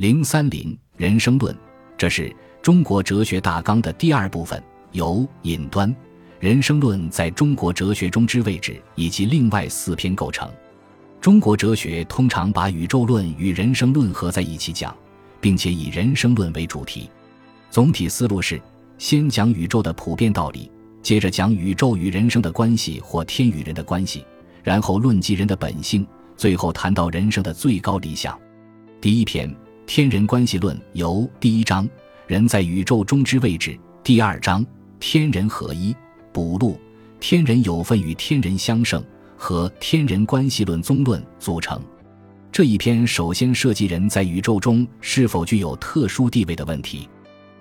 零三零人生论，这是中国哲学大纲的第二部分，由引端、人生论在中国哲学中之位置以及另外四篇构成。中国哲学通常把宇宙论与人生论合在一起讲，并且以人生论为主题。总体思路是：先讲宇宙的普遍道理，接着讲宇宙与人生的关系或天与人的关系，然后论及人的本性，最后谈到人生的最高理想。第一篇。天人关系论由第一章人在宇宙中之位置，第二章天人合一补录天人有份与天人相胜和天人关系论综论组成。这一篇首先涉及人在宇宙中是否具有特殊地位的问题。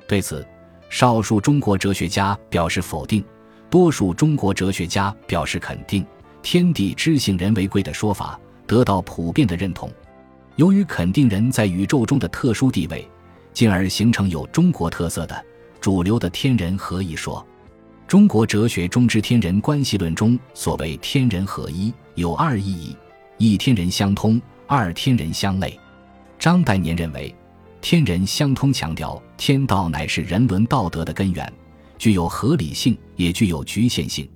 对此，少数中国哲学家表示否定，多数中国哲学家表示肯定。天地知性人为贵的说法得到普遍的认同。由于肯定人在宇宙中的特殊地位，进而形成有中国特色的主流的天人合一说。中国哲学中之天人关系论中所谓天人合一有二意义：一天人相通，二天人相类。张岱年认为，天人相通强调天道乃是人伦道德的根源，具有合理性，也具有局限性；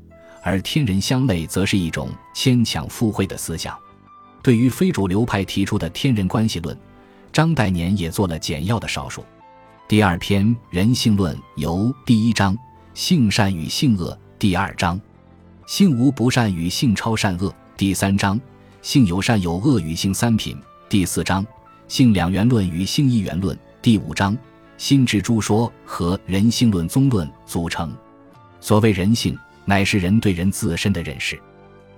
而天人相类则是一种牵强附会的思想。对于非主流派提出的天人关系论，张岱年也做了简要的少述。第二篇人性论由第一章性善与性恶，第二章性无不善与性超善恶，第三章性有善有恶与性三品，第四章性两元论与性一元论，第五章心智诸说和人性论综论组成。所谓人性，乃是人对人自身的认识，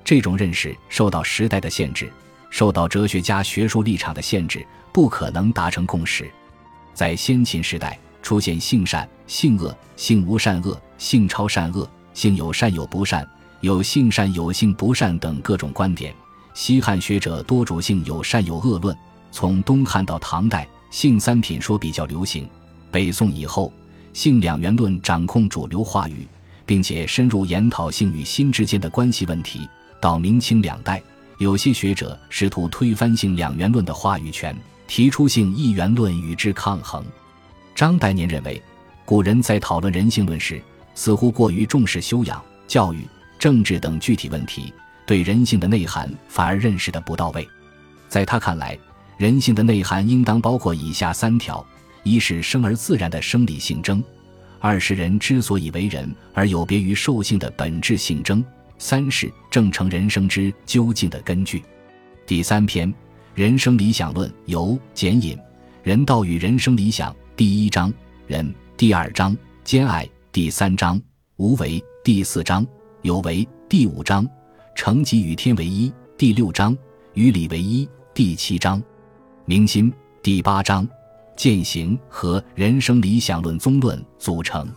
这种认识受到时代的限制。受到哲学家学术立场的限制，不可能达成共识。在先秦时代，出现性善、性恶、性无善恶、性超善恶、性有善有不善、有性善有性不善等各种观点。西汉学者多主性有善有恶论。从东汉到唐代，性三品说比较流行。北宋以后，性两元论掌控主流话语，并且深入研讨性与心之间的关系问题。到明清两代。有些学者试图推翻性两元论的话语权，提出性一元论与之抗衡。张岱年认为，古人在讨论人性论时，似乎过于重视修养、教育、政治等具体问题，对人性的内涵反而认识的不到位。在他看来，人性的内涵应当包括以下三条：一是生而自然的生理性征；二是人之所以为人而有别于兽性的本质性征。三是正成人生之究竟的根据。第三篇人生理想论由简引，人道与人生理想第一章人，第二章兼爱，第三章无为，第四章有为，第五章成己与天为一，第六章与理为一，第七章明心，第八章践行和人生理想论综论组成。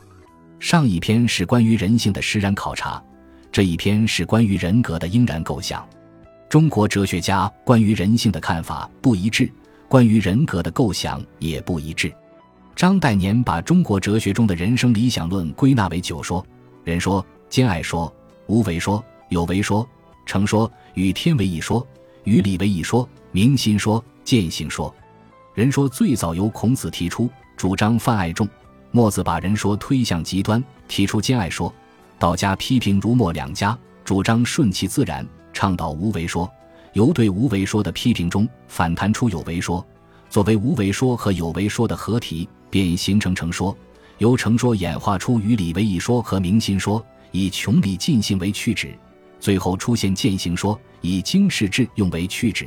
上一篇是关于人性的实然考察。这一篇是关于人格的应然构想，中国哲学家关于人性的看法不一致，关于人格的构想也不一致。张岱年把中国哲学中的人生理想论归纳为九说：人说、兼爱说、无为说、有为说、成说、与天为一说、与理为一说、明心说、见性说。人说最早由孔子提出，主张泛爱众；墨子把人说推向极端，提出兼爱说。道家批评儒墨两家，主张顺其自然，倡导无为说。由对无为说的批评中反弹出有为说，作为无为说和有为说的合体，便形成成说。由成说演化出与理为一说和明心说，以穷理尽性为去旨，最后出现践行说，以经世致用为去旨。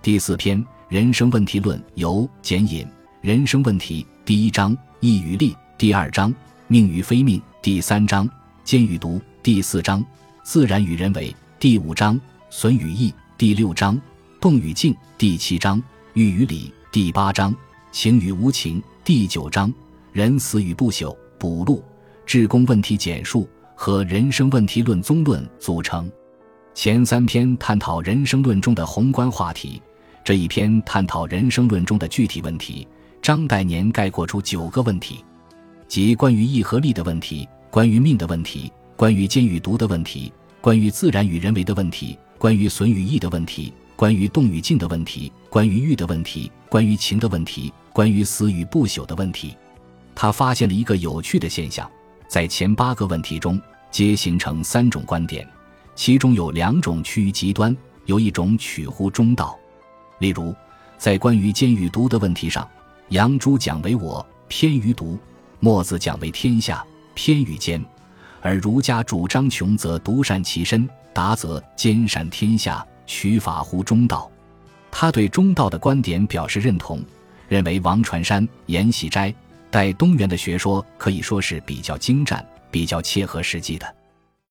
第四篇人生问题论由简引，人生问题第一章义与利，第二章命与非命，第三章。兼与独第四章，自然与人为第五章，损与益第六章，动与静第七章，欲与理第八章，情与无情第九章，人死与不朽补录，致公问题简述和人生问题论综论组成。前三篇探讨人生论中的宏观话题，这一篇探讨人生论中的具体问题。张岱年概括出九个问题，即关于义和利的问题。关于命的问题，关于奸与毒的问题，关于自然与人为的问题，关于损与益的问题，关于动与静的问题，关于欲的问题，关于情的问题，关于死与不朽的问题。他发现了一个有趣的现象，在前八个问题中，皆形成三种观点，其中有两种趋于极端，有一种取乎中道。例如，在关于奸与毒的问题上，杨朱讲为我偏于独；墨子讲为天下偏于奸；而儒家主张穷则独善其身，达则兼善天下。取法乎中道，他对中道的观点表示认同，认为王传山、阎锡斋、戴东原的学说可以说是比较精湛、比较切合实际的。